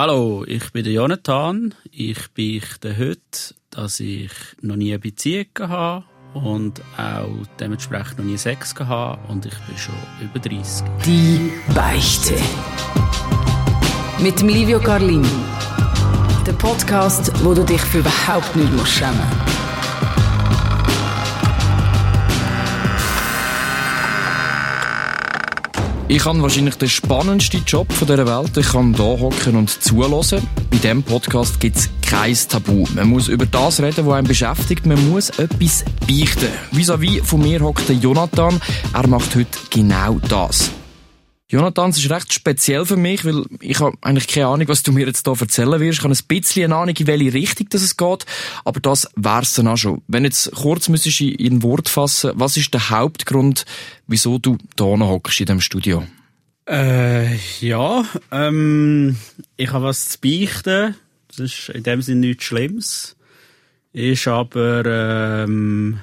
Hallo, ich bin der Jonathan. Ich beichte heute, dass ich noch nie eine Beziehung hatte und auch dementsprechend noch nie Sex hatte und ich bin schon über 30. Die Beichte. Mit Livio Carlini. Der Podcast, wo du dich für überhaupt nicht musst Ich habe wahrscheinlich den spannendsten Job dieser Welt. Ich kann hier hocken und zuhören. Bei diesem Podcast gibt es kein Tabu. Man muss über das reden, was einen beschäftigt. Man muss etwas beichten. Vis-à-vis von mir hockt Jonathan. Er macht heute genau das. Jonathan, es ist recht speziell für mich, weil ich habe eigentlich keine Ahnung, was du mir jetzt hier erzählen wirst. Ich habe ein bisschen eine Ahnung, in welche Richtung es geht, aber das wär's dann auch schon. Wenn jetzt kurz müsstest in ein Wort fassen, was ist der Hauptgrund, wieso du hier hockst in diesem Studio? Äh, ja, ähm, ich habe was zu beichten. Das ist in dem Sinne nichts Schlimmes. Ist aber, ähm,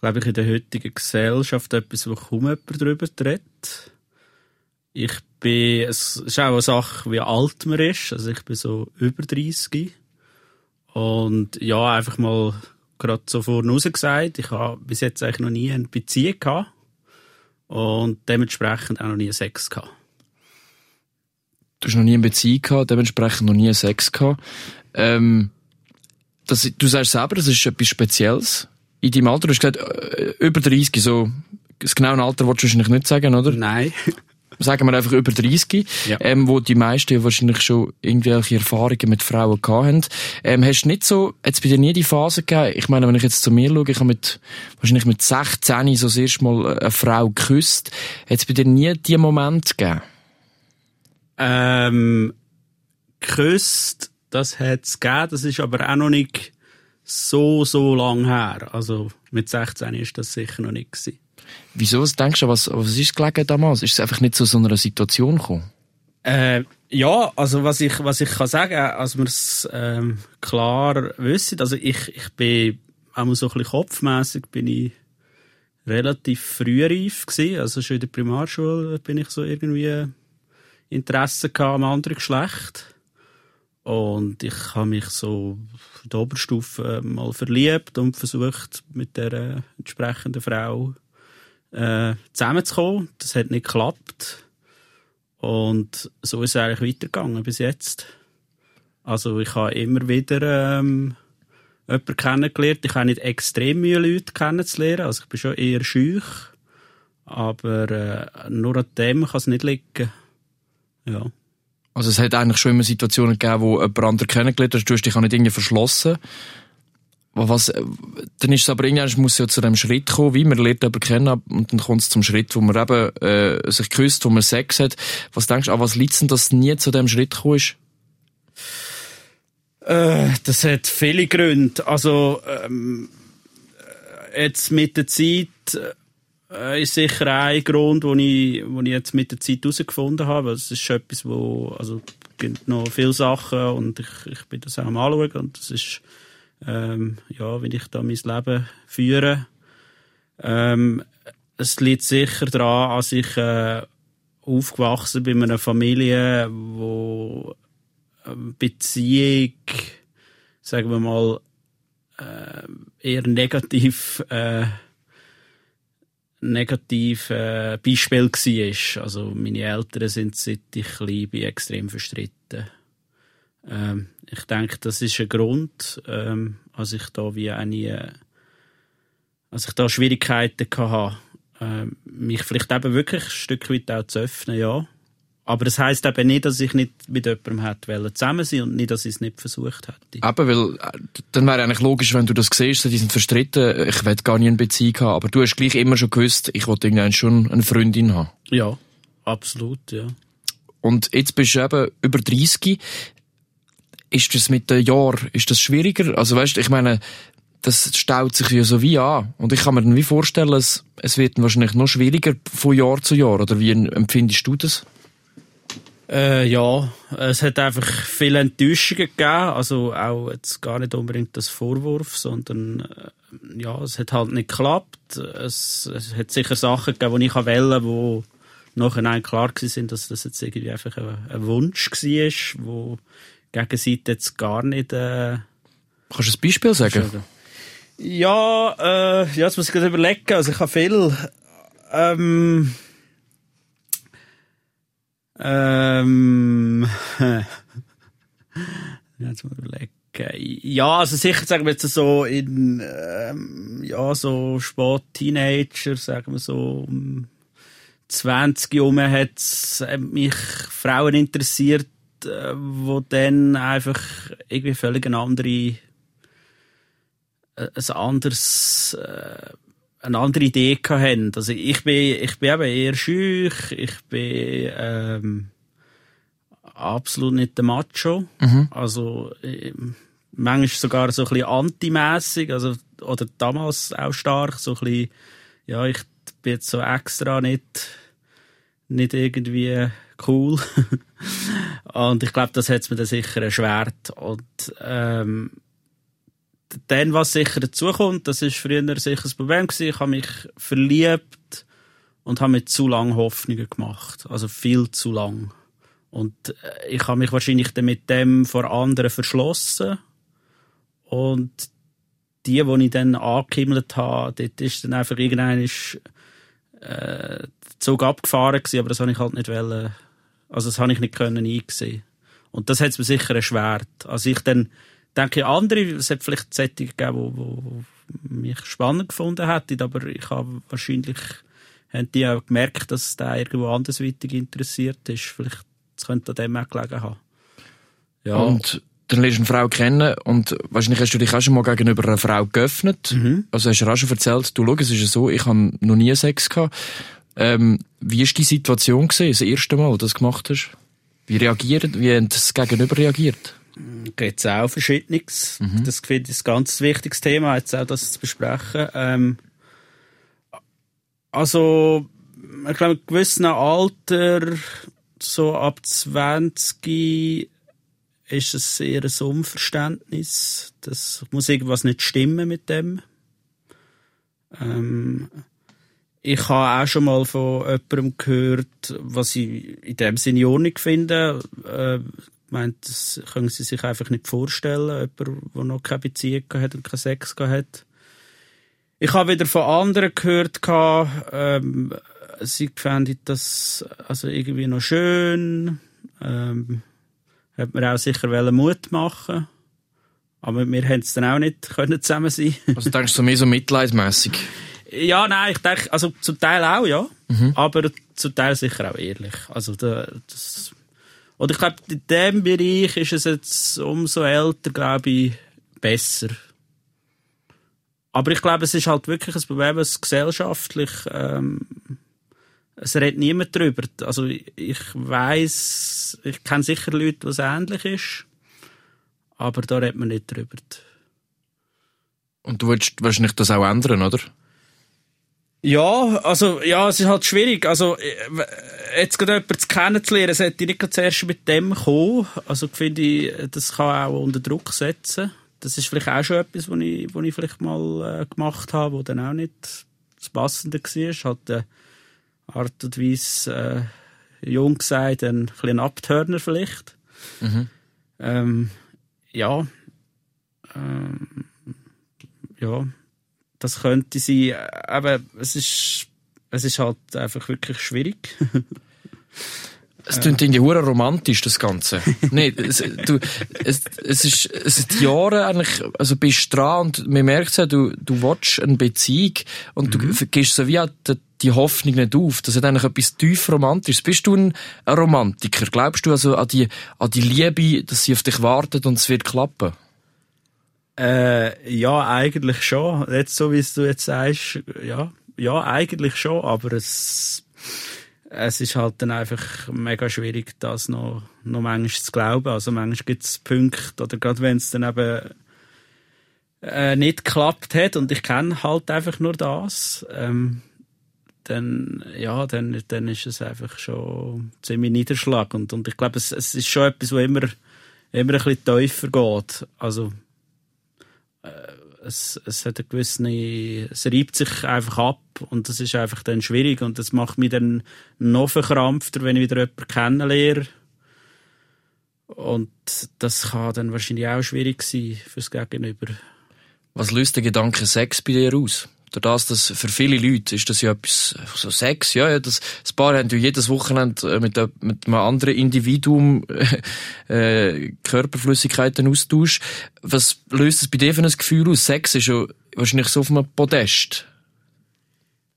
glaube ich, in der heutigen Gesellschaft etwas, wo kaum jemand darüber redet. Ich bin, es ist auch eine Sache, wie alt man ist. Also ich bin so über 30. Und ja, einfach mal gerade so vorne raus gesagt, ich habe bis jetzt eigentlich noch nie eine Beziehung gehabt. Und dementsprechend auch noch nie Sex gehabt. Du hast noch nie eine Beziehung gehabt, dementsprechend noch nie Sex gehabt. Ähm, das, du sagst selber, das ist etwas Spezielles. In deinem Alter, du hast gesagt, äh, über 30, so, das genaue Alter wolltest du wahrscheinlich nicht sagen, oder? Nein. sagen wir einfach über 30, Ja. ähm, wo die meisten ja wahrscheinlich schon irgendwelche Erfahrungen mit Frauen gehabt haben. Ähm, hast du nicht so, jetzt bei dir nie die Phase gegeben, ich meine, wenn ich jetzt zu mir schaue, ich habe mit, wahrscheinlich mit 16 so das erste Mal eine Frau geküsst, hat es bei dir nie die Moment gegeben? Ähm, geküsst, das hat's gegeben, das ist aber auch noch nicht so, so lang her. Also, mit 16 ist das sicher noch nicht gewesen. Wieso? Was denkst du, was, was ist gelegen damals? Ist es einfach nicht zu so einer Situation gekommen? Äh, ja, also was ich, was ich kann sagen, als wir es ähm, klar wissen, also ich, ich bin auch so ein bisschen kopfmässig bin ich relativ früh reif gewesen. Also schon in der Primarschule bin ich so irgendwie Interesse gehabt am anderen Geschlecht. Und ich habe mich so in der Oberstufe mal verliebt und versucht, mit der entsprechenden Frau äh, zusammenzukommen. Das hat nicht geklappt. Und so ist es eigentlich weitergegangen bis jetzt. Also ich habe immer wieder ähm, jemanden kennengelernt. Ich habe nicht extrem Mühe, Leute kennenzulernen. Also ich bin schon eher schüch. Aber äh, nur an dem kann es nicht liegen. Ja. Also es hat eigentlich schon immer Situationen gegeben, wo jemand anderen kennengelernt hast, du hast dich auch nicht irgendwie verschlossen. Was, äh, dann ist es aber irgendwann, muss ja zu dem Schritt kommen, wie man lernt jemanden kennen und dann kommt es zum Schritt, wo man eben äh, sich küsst, wo man Sex hat. Was denkst du, an was liegt denn, dass nie zu dem Schritt gekommen ist? Äh, das hat viele Gründe. Also ähm, äh, jetzt mit der Zeit äh, ist sicher ein Grund, wo ich, wo ich jetzt mit der Zeit herausgefunden habe. Es ist etwas, wo also es gibt noch viele Sachen und ich, ich bin das auch am anschauen und das ist ähm, ja, wie ich da mein Leben führe. Ähm, es liegt sicher daran, dass ich äh, aufgewachsen bin in einer Familie, wo ähm, Beziehung, sagen wir mal, äh, eher negativ, äh, negativ äh, Beispiel war. Also meine Eltern sind seit ich klein bin extrem verstritten. Ähm, ich denke, das ist ein Grund, ähm, als ich da wie eine, als ich da Schwierigkeiten hatte, ähm, mich vielleicht eben wirklich ein Stück weit auch zu öffnen, ja. Aber das heisst eben nicht, dass ich nicht mit jemandem hätte zusammen sein und nicht, dass ich es nicht versucht hätte. Eben, weil äh, dann wäre eigentlich logisch, wenn du das siehst, die sind verstritten, ich will gar nie eine Beziehung haben, aber du hast gleich immer schon gewusst, ich wollte irgendwann schon eine Freundin haben. Ja, absolut, ja. Und jetzt bist du eben über 30. Ist das mit den Jahren, ist das schwieriger? Also weißt ich meine, das staut sich ja so wie an. Und ich kann mir dann wie vorstellen, es, es wird wahrscheinlich noch schwieriger von Jahr zu Jahr. Oder wie empfindest du das? Äh, ja, es hat einfach viele Enttäuschungen gegeben. Also auch jetzt gar nicht unbedingt das Vorwurf, sondern äh, ja, es hat halt nicht geklappt. Es, es hat sicher Sachen gegeben, die ich wollte, wo nachher klar gewesen dass das jetzt irgendwie einfach ein, ein Wunsch war, wo Gegenseite jetzt gar nicht, äh, Kannst du ein Beispiel sagen? Ja, äh, ja, jetzt muss ich gerade überlegen. Also ich habe viel, ähm, ähm, jetzt mal überlegen. Ja, also sicher sagen wir jetzt so in, ähm, ja, so spät Teenager, sagen wir so um 20 herum hat mich Frauen interessiert, äh, wo dann einfach irgendwie völlig eine andere ein anderes, äh, eine andere Idee hatten. Also ich bin, ich bin eben eher schüch, ich bin ähm, absolut nicht der Macho. Mhm. Also äh, manchmal sogar so ein bisschen antimässig, also oder damals auch stark, so ein bisschen, ja, ich bin jetzt so extra nicht, nicht irgendwie cool. und ich glaube, das hat mir dann sicher erschwert. Und ähm, dann, was sicher dazukommt, das ist früher sicher das Problem gewesen, ich habe mich verliebt und habe mir zu lange Hoffnungen gemacht. Also viel zu lang. Und äh, ich habe mich wahrscheinlich dann mit dem vor anderen verschlossen. Und die, die ich dann angehimmelt habe, dort ist dann einfach irgendein äh, Zug abgefahren gewesen, aber das habe ich halt nicht wollen, also das habe ich nicht können einsehen. Und das hat es mir sicher erschwert. Als ich dann denke, andere, es hat vielleicht Sättige gegeben, die, mich spannend gefunden hätten, aber ich habe wahrscheinlich, haben die auch gemerkt, dass der irgendwo andersweitig interessiert ist. Vielleicht, das könnte an dem auch gelegen haben. Ja. Und dann lernst du eine Frau kennen und wahrscheinlich hast du dich auch schon mal gegenüber einer Frau geöffnet. Mhm. Also hast du auch schon erzählt, du schau, es ist ja so, ich habe noch nie Sex gehabt. Ähm, wie ist die Situation gewesen, das erste Mal, dass du das gemacht hast? Wie reagiert, wie hat das Gegenüber reagiert? gibt es auch Verschiedenes. Mhm. Das finde ich ein ganz wichtiges Thema, jetzt auch das zu besprechen. Ähm, also, ich glaube, in gewissem Alter, so ab 20, ist es eher ein Unverständnis. Das muss irgendwas nicht stimmen mit dem. Ähm, ich habe auch schon mal von jemandem gehört, was ich in dem Sinne auch nicht finde. Äh, meint, das können sie sich einfach nicht vorstellen, jemand, der noch keine Beziehung hat und keinen Sex hat. Ich habe wieder von anderen gehört, ähm, sie fänden das also irgendwie noch schön, ähm, hat mir auch sicher Mut machen aber wir haben es dann auch nicht können zusammen sein. also denkst du mehr so mitleidmässig? Ja, nein, ich denke, also zum Teil auch, ja, mhm. aber zum Teil sicher auch ehrlich. Also das und ich glaube, in diesem Bereich ist es jetzt umso älter, glaube ich, besser. Aber ich glaube, es ist halt wirklich ein Problem, es gesellschaftlich, ähm, es redet niemand drüber. Also ich weiß, ich kenne sicher Leute, was ähnlich ist, aber da redet man nicht drüber. Und du willst wahrscheinlich das auch ändern, oder? Ja, also, ja, es ist halt schwierig. Also, äh, jetzt gerade jemanden kennenzulernen, sollte ich nicht zuerst mit dem kommen. Also, finde ich, das kann auch unter Druck setzen. Das ist vielleicht auch schon etwas, was ich, was ich vielleicht mal äh, gemacht habe, wo dann auch nicht das Passende war. Halt, äh, Art und Weise, äh, jung gesagt, ein bisschen Abturner vielleicht. Mhm. Ähm, ja. Ähm, ja das könnte sein, aber es ist, es ist halt einfach wirklich schwierig. Es klingt irgendwie hure romantisch, das Ganze. Nein, es, du, es, es ist, es sind Jahre eigentlich, also bist dran und man merkt ja, du, du willst eine Beziehung und mhm. du gehst so wie die, die Hoffnung nicht auf. Das hat eigentlich etwas tief Romantisches. Bist du ein, ein Romantiker? Glaubst du also an die, an die Liebe, dass sie auf dich wartet und es wird klappen? Äh, ja, eigentlich schon. Jetzt so wie du jetzt sagst, ja, ja, eigentlich schon, aber es, es ist halt dann einfach mega schwierig, das noch, noch manchmal zu glauben. Also manchmal gibt es Punkte, oder gerade wenn es dann eben äh, nicht geklappt hat und ich kenne halt einfach nur das, ähm, dann, ja, dann, dann ist es einfach schon ziemlich niederschlagend. Und ich glaube, es, es ist schon etwas, wo immer, immer ein bisschen tiefer geht. Also, es, es hat eine gewisse, es reibt sich einfach ab und das ist einfach dann schwierig und das macht mich dann noch verkrampfter, wenn ich wieder jemanden kennenlerne. Und das kann dann wahrscheinlich auch schwierig sein fürs Gegenüber. Was löst der Gedanke Sex bei dir aus? Durch das, dass für viele Leute ist das ja etwas, so Sex, ja, das, das Paar haben ja jedes Wochenende mit, mit einem anderen Individuum äh, Körperflüssigkeiten Austausch. Was löst das bei dir für ein Gefühl aus? Sex ist ja wahrscheinlich so auf einem Podest.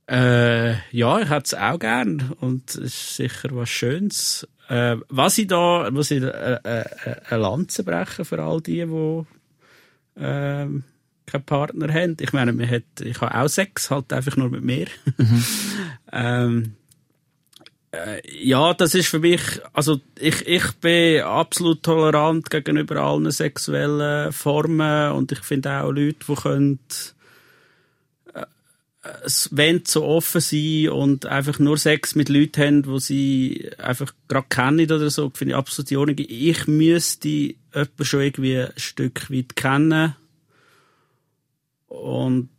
Äh, ja, ich hätte es auch gern und es ist sicher was Schönes. Äh, was ich da, muss ich äh, äh, eine Lanze brechen für all die, die äh, keinen Partner haben. Ich meine, man hat, ich habe auch Sex, halt einfach nur mit mir. Mhm. ähm, äh, ja, das ist für mich, also ich, ich bin absolut tolerant gegenüber allen sexuellen Formen und ich finde auch Leute, die können es wollen so offen sein und einfach nur Sex mit Leuten haben, wo sie einfach gerade kennen oder so, finde ich absolut die Ordnung. Ich müsste jemanden schon irgendwie ein Stück weit kennen. Und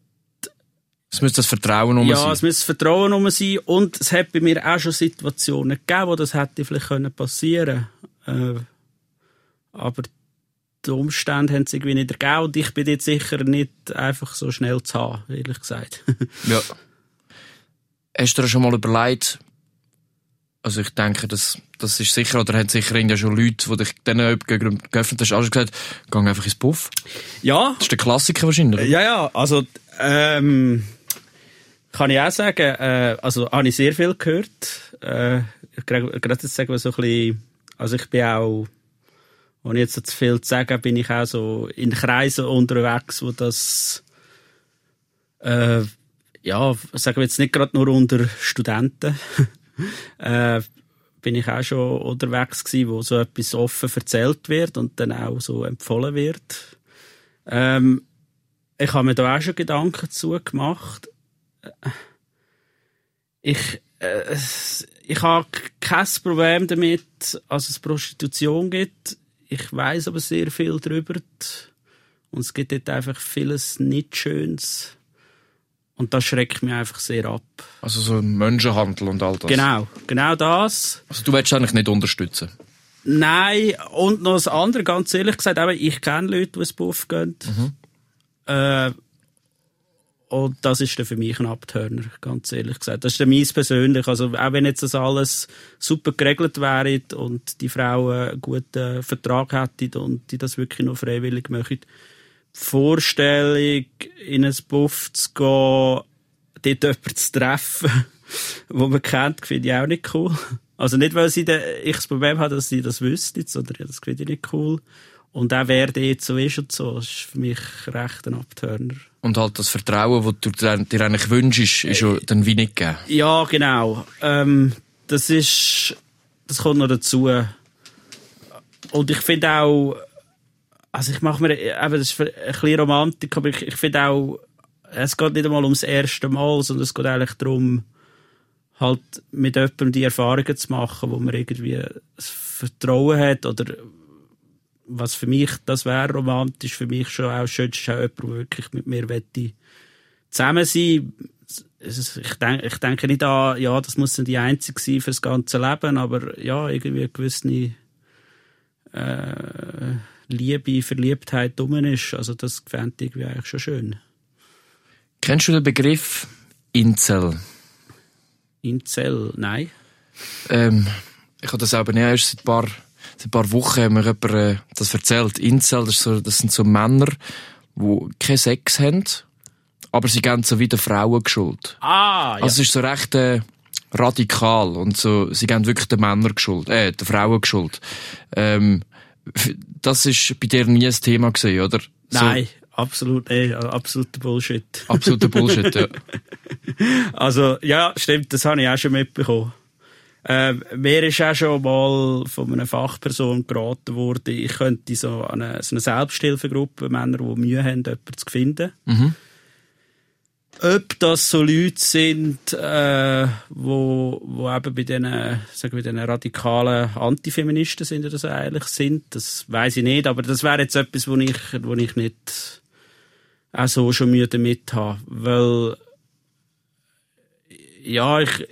es müsste das Vertrauen um ja, sein. Ja, es müsste das Vertrauen um sein. Und es hat bei mir auch schon Situationen gegeben, wo das hätte vielleicht passieren können. Äh, aber die Umstände haben es irgendwie nicht ergeben und ich bin jetzt sicher nicht einfach so schnell zu haben, ehrlich gesagt. ja. Hast du dir schon mal überlegt, also ich denke, das, das ist sicher, oder haben sicher ja schon Leute, die dich dann geöffnet hast, also gesagt, geh einfach ins Puff. Ja. Das ist der Klassiker wahrscheinlich. Oder? Ja, ja, also, ähm, kann ich auch sagen, äh, also habe ich sehr viel gehört. Äh, gerade jetzt sagen wir so ein bisschen, also ich bin auch ohne jetzt so zu viel zu sagen, bin ich auch so in Kreisen unterwegs, wo das, äh, ja, sagen wir jetzt nicht gerade nur unter Studenten, äh, bin ich auch schon unterwegs gewesen, wo so etwas offen erzählt wird und dann auch so empfohlen wird. Ähm, ich habe mir da auch schon Gedanken zu gemacht. Ich, äh, ich habe kein Problem damit, dass es Prostitution gibt ich weiß aber sehr viel darüber. Und es gibt dort einfach vieles nicht Schönes. Und das schreckt mich einfach sehr ab. Also so Menschenhandel und all das? Genau, genau das. Also du willst eigentlich nicht unterstützen? Nein, und noch das andere, ganz ehrlich gesagt, eben, ich kenne Leute, die ins Buff gehen. Mhm. Äh, und das ist dann für mich ein Abturner, ganz ehrlich gesagt. Das ist dann meins persönlich. Also, auch wenn jetzt das alles super geregelt wäre und die Frauen einen guten Vertrag hätten und die das wirklich nur freiwillig machen, Vorstellung, in ein Buff zu gehen, dort jemanden zu treffen, wo man kennt, finde ich auch nicht cool. Also nicht, weil sie ich das Problem habe, dass sie das wüssten, sondern das finde ich nicht cool. Und auch wer jetzt so ist und so, ist für mich recht ein Abturner. Und halt das Vertrauen, das du dir eigentlich wünschst, ist ja dann wie nicht gegeben. Ja, genau. Ähm, das ist, das kommt noch dazu. Und ich finde auch, also ich mache mir, eben, das ist ein bisschen Romantik, aber ich, ich finde auch, es geht nicht einmal ums erste Mal, sondern es geht eigentlich darum, halt mit jemandem die Erfahrungen zu machen, wo man irgendwie das Vertrauen hat oder was für mich, das wäre romantisch, für mich schon auch schön, ist auch jemand, der wirklich mit mir wette zusammen sein. Ich denke, ich denke nicht an, ja, das muss dann die einzige sein für das ganze Leben, aber ja, irgendwie gewisse äh, Liebe, Verliebtheit drum ist. Also das fände ich eigentlich schon schön. Kennst du den Begriff Incel? Incel, nein. Ähm, ich habe das aber nicht erst seit ein paar Seit ein paar Wochen haben mir jemand äh, das erzählt. Incel, das, so, das sind so Männer, die keinen Sex haben, aber sie geben so wieder Frauen geschuld. Ah, ja. Also es ist so recht äh, radikal und so, sie geben wirklich den Männern geschuld, äh, den Frauen geschuld. Ähm, das ist bei dir nie ein Thema gewesen, oder? Nein, so. absolut, eh, absoluter Bullshit. Absoluter Bullshit, ja. Also, ja, stimmt, das habe ich auch schon mitbekommen. Äh, mir ist auch schon mal von einer Fachperson geraten worden, ich könnte so eine, so eine Selbsthilfegruppe, Männer, die Mühe haben, jemanden zu finden. Mhm. Ob das so Leute sind, äh, wo, wo eben bei diesen, sagen wir, diesen radikalen Antifeministen sind oder so eigentlich sind, das weiß ich nicht, aber das wäre jetzt etwas, wo ich, wo ich nicht auch so schon Mühe damit habe. Weil, ja, ich,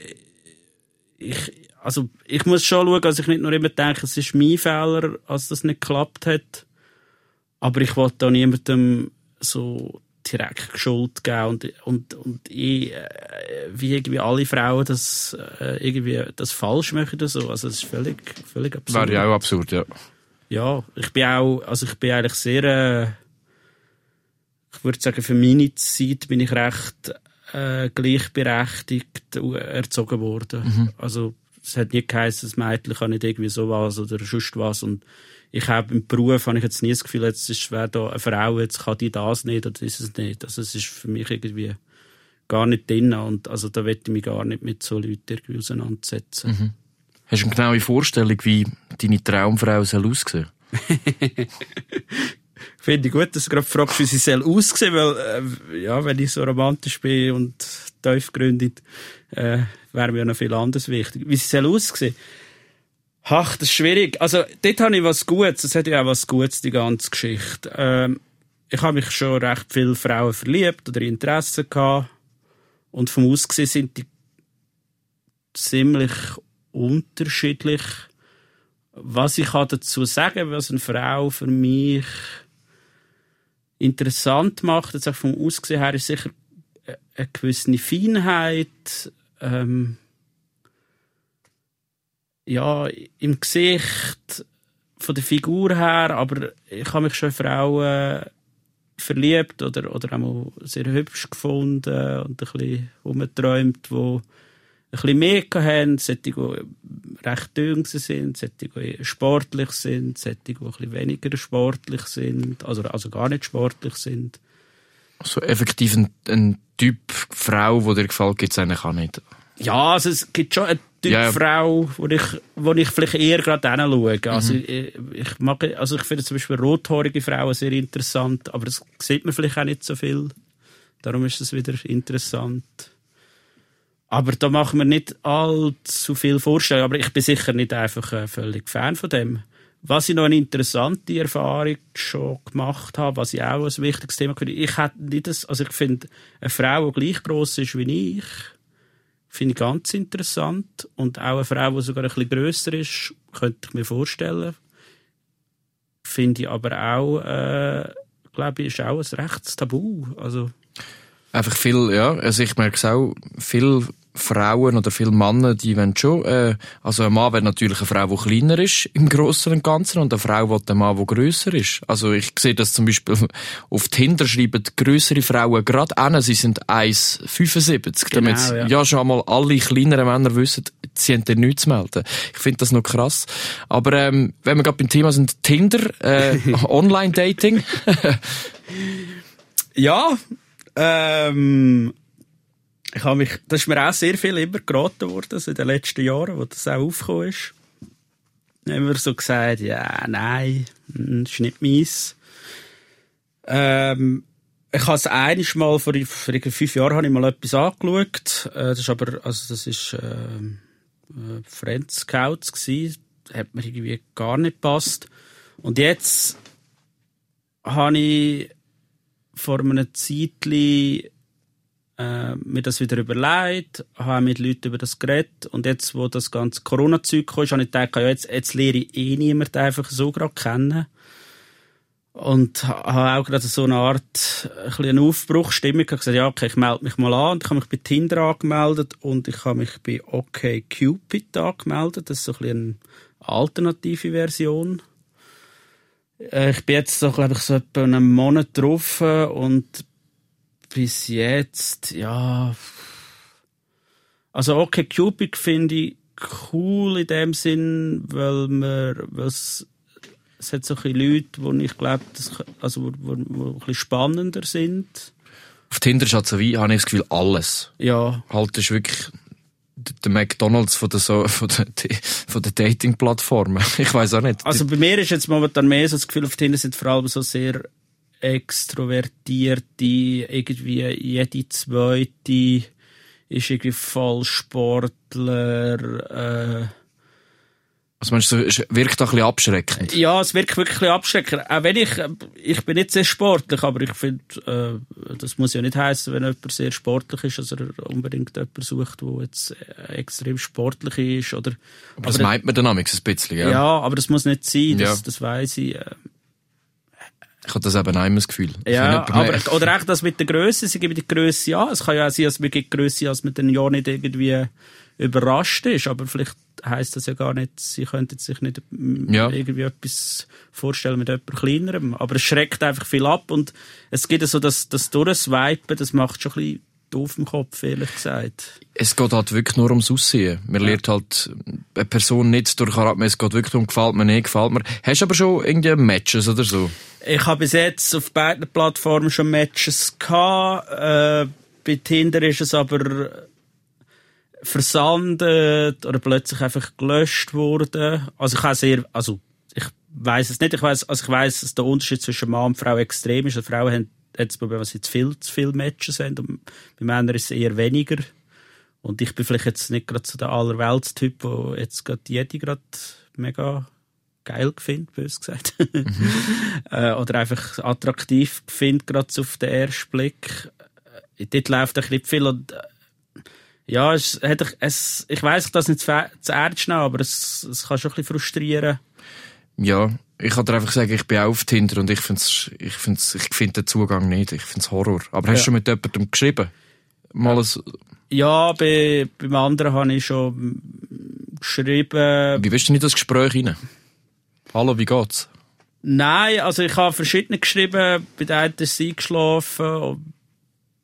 ich, also, ich muss schon schauen, dass ich nicht nur immer denke, es ist mein Fehler, als das nicht geklappt hat. Aber ich wollte da niemandem so direkt Schuld geben und, und, und ich, äh, wie irgendwie alle Frauen das äh, irgendwie das falsch machen oder so. Also, das ist völlig, völlig absurd. Wäre ja auch absurd, ja. Ja, ich bin auch, also ich bin eigentlich sehr, äh, ich würde sagen, für meine Zeit bin ich recht äh, gleichberechtigt erzogen worden. Mhm. Also es hat nie geheißen, das Mädchen kann nicht irgendwie sowas oder sonst was und ich habe im Beruf habe ich jetzt nie das Gefühl, jetzt ist wer da eine Frau, jetzt kann die das nicht oder ist es nicht. Also es ist für mich irgendwie gar nicht drin und also da will ich mich gar nicht mit so Leuten irgendwie auseinandersetzen. Mhm. Hast du eine genaue Vorstellung, wie deine Traumfrau soll aussehen? Finde ich gut, dass du gerade fragst, wie sie soll aussehen, weil, äh, ja, wenn ich so romantisch bin und tiefgründig, äh, wäre mir noch viel anderes wichtig. Wie sie soll aussehen? Ach, das ist schwierig. Also, dort habe ich was Gutes. Es hat ja auch was Gutes, die ganze Geschichte. Ähm, ich habe mich schon recht viele Frauen verliebt oder Interesse gehabt. Und vom Aussehen sind die ziemlich unterschiedlich. Was ich dazu sagen was eine Frau für mich interessant macht, jetzt auch vom Aussehen her, ist sicher eine gewisse Feinheit, ähm, ja, im Gesicht, von der Figur her, aber ich habe mich schon in Frauen verliebt oder, oder auch sehr hübsch gefunden und ein bisschen umgeträumt, die ein bisschen mehr haben, solche, die recht dünn sind, solche, die sportlich sind, solche, die ein bisschen weniger sportlich sind, also, also gar nicht sportlich sind. So effektiv ein, ein Typ Frau, wo dir gefällt, gibt es eigentlich auch nicht. Ja, also es gibt schon einen Typ ja. Frau, wo ich, wo ich vielleicht eher gerade hinschaue. Also Mhm. ich, ich mag, also ich finde zum Beispiel rothaarige Frauen sehr interessant, aber das sieht man vielleicht auch nicht so viel. Darum ist es wieder interessant. Aber da machen wir nicht allzu viel Vorstellungen. Aber ich bin sicher nicht einfach äh, völlig Fan von dem. Was ich noch eine interessante Erfahrung schon gemacht habe, was ich auch ein wichtiges Thema finde, ich hätte nicht das, also ich finde, eine Frau, die gleich gross ist wie ich, finde ich ganz interessant. Und auch eine Frau, die sogar ein bisschen grösser ist, könnte ich mir vorstellen. Finde ich aber auch, äh, glaube ich, ist auch ein rechtes Tabu. Also, Einfach viel, ja, also ich merke es auch, viele Frauen oder viele Männer, die wollen schon, äh, also ein Mann will natürlich eine Frau, die kleiner ist im Großen und Ganzen und eine Frau will einen Mann, der grösser ist. Also ich sehe das zum Beispiel auf Tinder schreiben größere Frauen gerade an, sie sind 1,75, damit Genau, ja. ja. schon einmal alle kleineren Männer wissen, sie haben dir nichts zu melden. Ich finde das noch krass. Aber ähm, wenn wir gerade beim Thema sind, Tinder, äh, Online-Dating, Ja, ähm, ich habe mich, das ist mir auch sehr viel immer geraten worden, so in den letzten Jahren, wo das auch aufgekommen ist. Immer so gesagt, ja, nein, das ist nicht meins. Ähm, ich habe es einiges mal, vor, vor fünf Jahren habe ich mal etwas angeschaut. Äh, das ist aber, also das ist, ähm, äh, Friend Scouts gsi. Hat mir irgendwie gar nicht gepasst. Und jetzt habe ich vor einem Zeitli äh, mir das wieder überlegt, habe mit Leuten über das geredet und jetzt, wo das ganze Corona-Zeug kam, habe ich gedacht, ja, jetzt, jetzt lerne ich eh niemanden einfach so gerade kennen. Und ha- habe auch gerade so eine Art, ein bisschen eine Aufbruchstimmung gehabt, gesagt, ja, okay, ich melde mich mal an. Und ich habe mich bei Tinder angemeldet und ich habe mich bei OkCupid angemeldet. Das ist so ein eine alternative Version. Äh, Ich bin jetzt so, glaube ich, so etwa einen Monat drauf äh, und bis jetzt, ja. Also, okay, Cupid finde ich cool in dem Sinn, weil man, weil es, hat so ein Leute, wo ich glaube, also, wo, wo, wo ein bisschen spannender sind. auf Tinder ist halt so wie, habe ich das Gefühl, alles. Ja, halt ist wirklich der McDonalds von der, so, von der, von der Dating-Plattformen. Ich weiß auch nicht. Also bei mir ist jetzt momentan mehr so das Gefühl, auf Tinder sind vor allem so sehr extrovertierte, irgendwie jede zweite ist irgendwie voll Sportler, äh, Also meinst du, es wirkt auch ein bisschen abschreckend? Ja, es wirkt wirklich abschreckend. Auch wenn ich, ich bin nicht sehr sportlich, aber ich finde, äh, das muss ja nicht heißen, wenn jemand sehr sportlich ist, dass er unbedingt jemanden sucht, der jetzt äh, extrem sportlich ist, oder. Aber das meint man dann ein bisschen, ja? Ja, aber das muss nicht sein, das, Ja. das weiss ich. Ich habe das eben auch immer das Gefühl. Also Ja, aber, oder echt das mit der Größe, sie geben die Größe an. Es kann ja auch sein, dass man die Größe, als man dann ja nicht irgendwie überrascht ist, aber vielleicht heisst das ja gar nicht, sie könnten sich nicht mm, Ja. irgendwie etwas vorstellen mit jemand kleinerem. Aber es schreckt einfach viel ab und es gibt so das, das Durchswipen, das macht schon ein bisschen doof im Kopf, ehrlich gesagt. es geht halt wirklich nur ums Aussehen. Man lernt halt eine Person nicht durch Charakter, es geht wirklich um gefällt mir nicht, gefällt mir. Hast du aber schon irgendwie Matches oder so? Ich habe bis jetzt auf beiden Plattformen schon Matches gehabt. Äh, bei Tinder ist es aber versandet oder plötzlich einfach gelöscht worden. Also ich habe sehr, also ich weiß es nicht. Ich weiß, also ich weiß, dass der Unterschied zwischen Mann und Frau extrem ist. Also Frauen haben das Problem, dass sie zu viel, zu viel Matches haben. Und bei Männern ist es eher weniger. Und ich bin vielleicht jetzt nicht gerade so der Allerweltstyp, der jetzt gerade jede gerade mega geil findet, bös gesagt. äh, oder einfach attraktiv findet, gerade auf den ersten Blick. Äh, dort läuft ein bisschen viel und äh, ja, es hat, es, ich weiss, ich das nicht zu, zu ernst nehmen, aber es, es kann schon ein bisschen frustrieren. Ja, ich kann dir einfach sagen, ich bin auch auf Tinder und ich find's, ich find's, ich finde den Zugang nicht. Ich find's Horror. Aber hast Ja. du schon mit jemandem geschrieben? Mal ein, Ja, bei, beim anderen habe ich schon mm, geschrieben, wie bist du in das Gespräch rein? Hallo, wie geht's? Nein, also ich habe verschiedene geschrieben. Bei der einen ist sie eingeschlafen,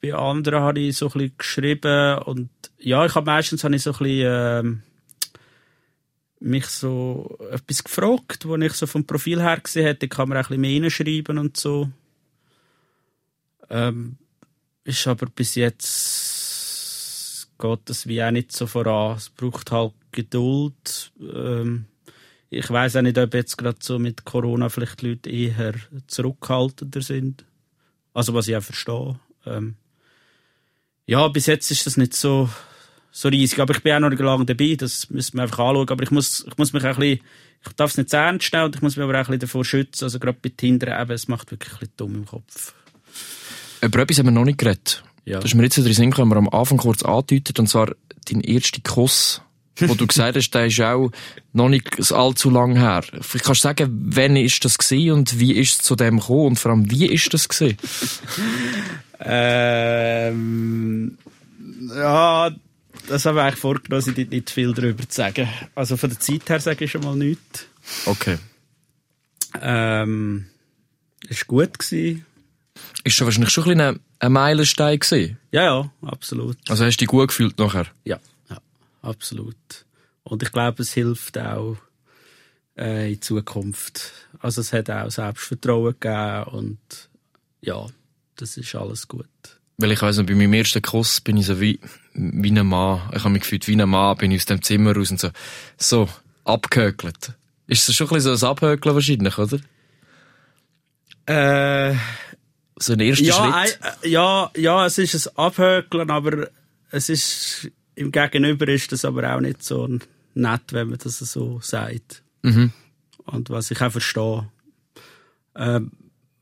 bei anderen habe ich so ein bisschen geschrieben. Und ja, ich habe meistens habe ich so ein bisschen, ähm, mich so etwas gefragt, wo ich so vom Profil her gesehen hätte, kann man auch ein bisschen mehr reinschreiben und so. Ähm, ist aber bis jetzt geht das wie auch nicht so voran. Es braucht halt Geduld. Ähm, ich weiß auch nicht, ob jetzt gerade so mit Corona vielleicht die Leute eher zurückhaltender sind. Also was ich auch verstehe. Ähm, ja, bis jetzt ist das nicht so, so riesig. Aber ich bin auch noch lange dabei. Das müssen wir einfach anschauen. Aber ich muss, ich muss mich auch ein bisschen, ich darf es nicht zu ernst nehmen und ich muss mich aber auch ein bisschen davor schützen. Also gerade bei Tinder eben, es macht wirklich ein bisschen dumm im Kopf. Über etwas haben wir noch nicht geredet. Ja. Das ist mir jetzt wieder in den Sinn gekommen, wir am Anfang kurz angedeutet, und zwar dein erster Kuss, wo du gesagt hast, der ist auch noch nicht allzu lang her. Vielleicht kannst du sagen, wann ist das gewesen und wie ist es zu dem gekommen und vor allem, wie ist das gewesen? Ähm, ja, das habe ich eigentlich vorgenommen, ich dort nicht viel darüber zu sagen. Also von der Zeit her sage ich schon mal nichts. Okay. Ähm, es war gut. Gewesen. Ist schon wahrscheinlich schon ein bisschen ein, ein Meilenstein gewesen. Ja, ja, absolut. Also hast du dich gut gefühlt nachher? Ja, ja, absolut. Und ich glaube, es hilft auch äh, in Zukunft. Also es hat auch Selbstvertrauen gegeben und ja, das ist alles gut. Weil ich weiss noch, bei meinem ersten Kuss bin ich so wie, wie ein Mann. Ich habe mich gefühlt wie ein Mann, bin ich aus dem Zimmer raus und so, so, abgehökelt. Ist das schon ein bisschen so ein Abhökeln wahrscheinlich, oder? Äh, So ein erster ja, Schritt. äh, ja, ja, es ist ein Abhökeln, aber es ist, im Gegenüber ist das aber auch nicht so nett, wenn man das so sagt. Mhm. Und was ich auch verstehe. Ähm,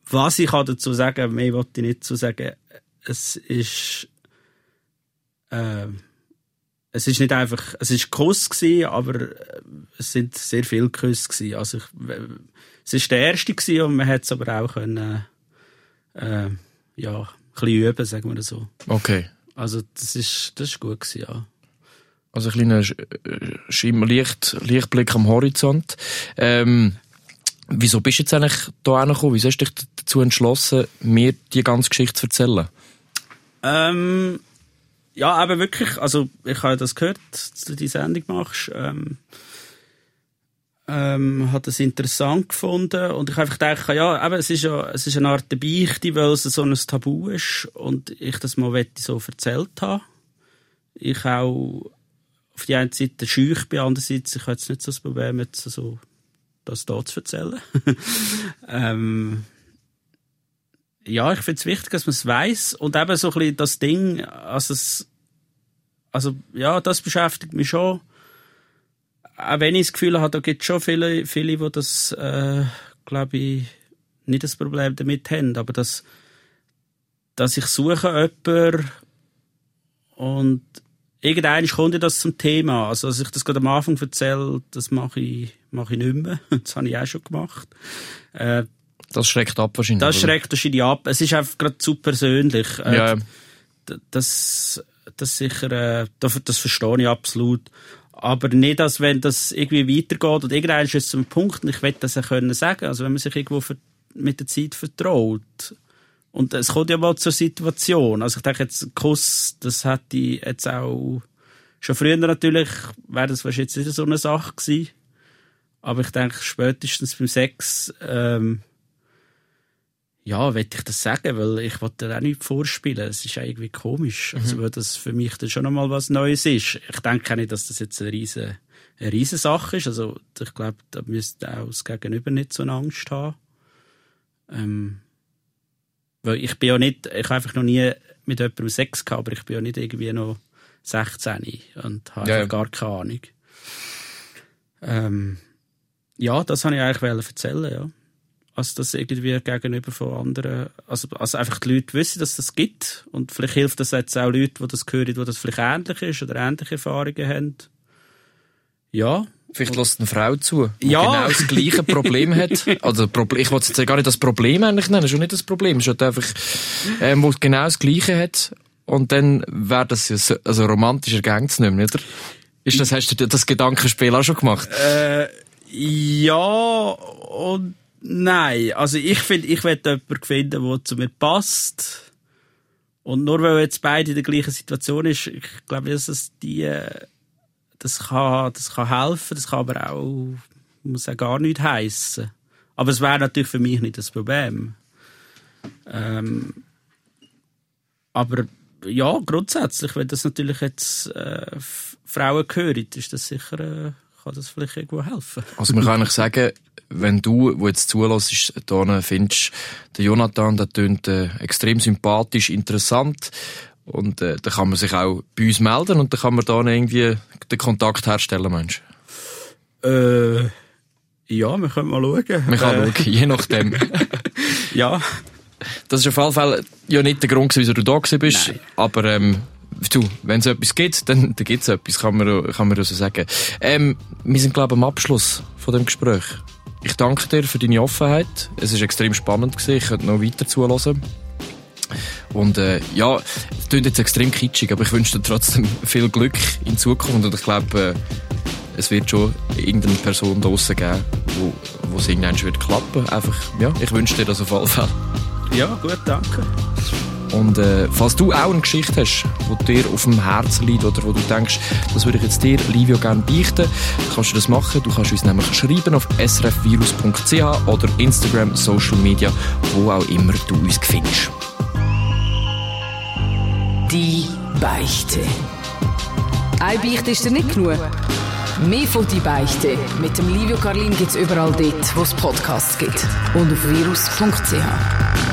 was ich kann dazu sagen, mehr wollte ich nicht zu sagen, es ist, ähm, es ist nicht einfach, es ist Kuss gewesen, aber äh, es sind sehr viele Küsse gewesen. Also ich, äh, es ist der erste gewesen und man hätte es aber auch können, äh, ja, ein bisschen üben, sagen wir so. Okay. Also das ist, das ist gut gewesen, ja. Also ein kleiner Sch- Schimmer, Licht, Lichtblick am Horizont. Ähm, wieso bist du jetzt eigentlich da hingekommen? Wieso hast du dich dazu entschlossen, mir die ganze Geschichte zu erzählen? Ähm, ja, aber wirklich, also ich habe das gehört, dass du die Sendung machst. Ähm, ähm, hat es interessant gefunden und ich einfach gedacht, ja, eben, es ist ja, es ist eine Art der Beichte, weil es so ein Tabu ist und ich das mal so erzählt habe. Ich auch auf die einen Seite schüch bin, andererseits ich habe jetzt nicht so das Problem, jetzt so das da zu erzählen. ähm, ja, ich finde es wichtig, dass man es weiß und eben so ein bisschen das Ding, also es, also ja, das beschäftigt mich schon. Auch wenn ich das Gefühl habe, da gibt es schon viele, viele, die das, äh, glaube ich, nicht das Problem damit haben, aber dass, dass ich suche jemanden und irgendwann kommt ja das zum Thema. Also, als ich das gerade am Anfang erzähle, das mache ich, mache ich nicht mehr. Das habe ich auch schon gemacht. Äh, das schreckt ab wahrscheinlich. Das schreckt wahrscheinlich ab. Es ist einfach gerade zu persönlich. Äh, ja. Das, das sicher, äh, das, das verstehe ich absolut. Aber nicht, dass wenn das irgendwie weitergeht und irgendwann ist es zum Punkt, und ich will das ja können sagen, also wenn man sich irgendwo mit der Zeit vertraut. Und es kommt ja mal zur Situation. Also ich denke jetzt, Kuss, das hätte ich jetzt auch schon früher natürlich, wäre das wahrscheinlich jetzt nicht so eine Sache gewesen. Aber ich denke, spätestens beim Sex, ähm, ja, will ich das sagen, weil ich wollte da auch nicht vorspielen. Es ist irgendwie komisch. Mhm. Also, weil das für mich dann schon nochmal was Neues ist. Ich denke auch nicht, dass das jetzt eine riesen, eine riesen Sache ist. Also, ich glaube, da müsste auch das Gegenüber nicht so eine Angst haben. Ähm, weil ich bin ja nicht, ich habe einfach noch nie mit jemandem Sex gehabt, aber ich bin ja nicht irgendwie noch 16 und habe ja. gar keine Ahnung. Ähm, ja, das habe ich eigentlich erzählen, ja als das irgendwie gegenüber von anderen, also, also einfach die Leute wissen, dass das gibt und vielleicht hilft das jetzt auch Leute, die das hören, die das vielleicht ähnlich ist oder ähnliche Erfahrungen haben. Ja. Vielleicht lässt eine Frau zu, die ja. genau das gleiche Problem hat. Also, ich wollte jetzt gar nicht das Problem eigentlich nennen, schon nicht das Problem. Ist halt einfach, ähm, wo genau das gleiche hat. Und dann wäre das ja so, also romantischer gängt's nicht mehr, oder? Ist das, hast du das Gedankenspiel auch schon gemacht? Äh, ja, und Nein, also ich finde, ich will jemanden finden, der zu mir passt. Und nur weil jetzt beide in der gleichen Situation ist, ich glaube, dass es die, das kann, das kann helfen, das kann aber auch, muss auch gar nicht heißen. Aber es wäre natürlich für mich nicht das Problem. Ähm, aber ja, grundsätzlich, wenn das natürlich jetzt äh, Frauen gehören, ist das sicher, äh, kann das vielleicht irgendwo helfen. Also man kann eigentlich sagen, wenn du, wo jetzt zulässt, da findest, der Jonathan, der tönt äh, extrem sympathisch, interessant. Und äh, da kann man sich auch bei uns melden und dann kann man da irgendwie den Kontakt herstellen, Mensch. Äh, ja, wir können mal schauen. Wir können äh. schauen, je nachdem. ja. Das ist auf jeden Fall ja nicht der Grund, wieso du da bist, Nein. aber ähm, du, wenn es etwas gibt, dann, dann gibt es etwas, kann man, kann man so sagen. Ähm, wir sind, glaube ich, am Abschluss von dem Gespräch. Ich danke dir für deine Offenheit. Es ist extrem spannend gewesen. Ich könnte noch weiter zuhören. Und äh, ja, es klingt jetzt extrem kitschig, aber ich wünsche dir trotzdem viel Glück in Zukunft. Und ich glaube, äh, es wird schon irgendeine Person draussen geben, wo, wo es irgendwann wird klappen. Einfach, ja, ich wünsche dir das auf alle Fälle. Ja, gut, danke. Und äh, falls du auch eine Geschichte hast, die dir auf dem Herzen liegt oder wo du denkst, das würde ich jetzt dir, Livio, gerne beichten, kannst du das machen. Du kannst uns nämlich schreiben auf srfvirus.ch oder Instagram, Social Media, wo auch immer du uns findest. Die Beichte. Ein Beichte ist dir nicht genug. Mehr von «Die Beichte» mit dem Livio Carlin gibt es überall dort, wo es Podcasts gibt. Und auf virus.ch.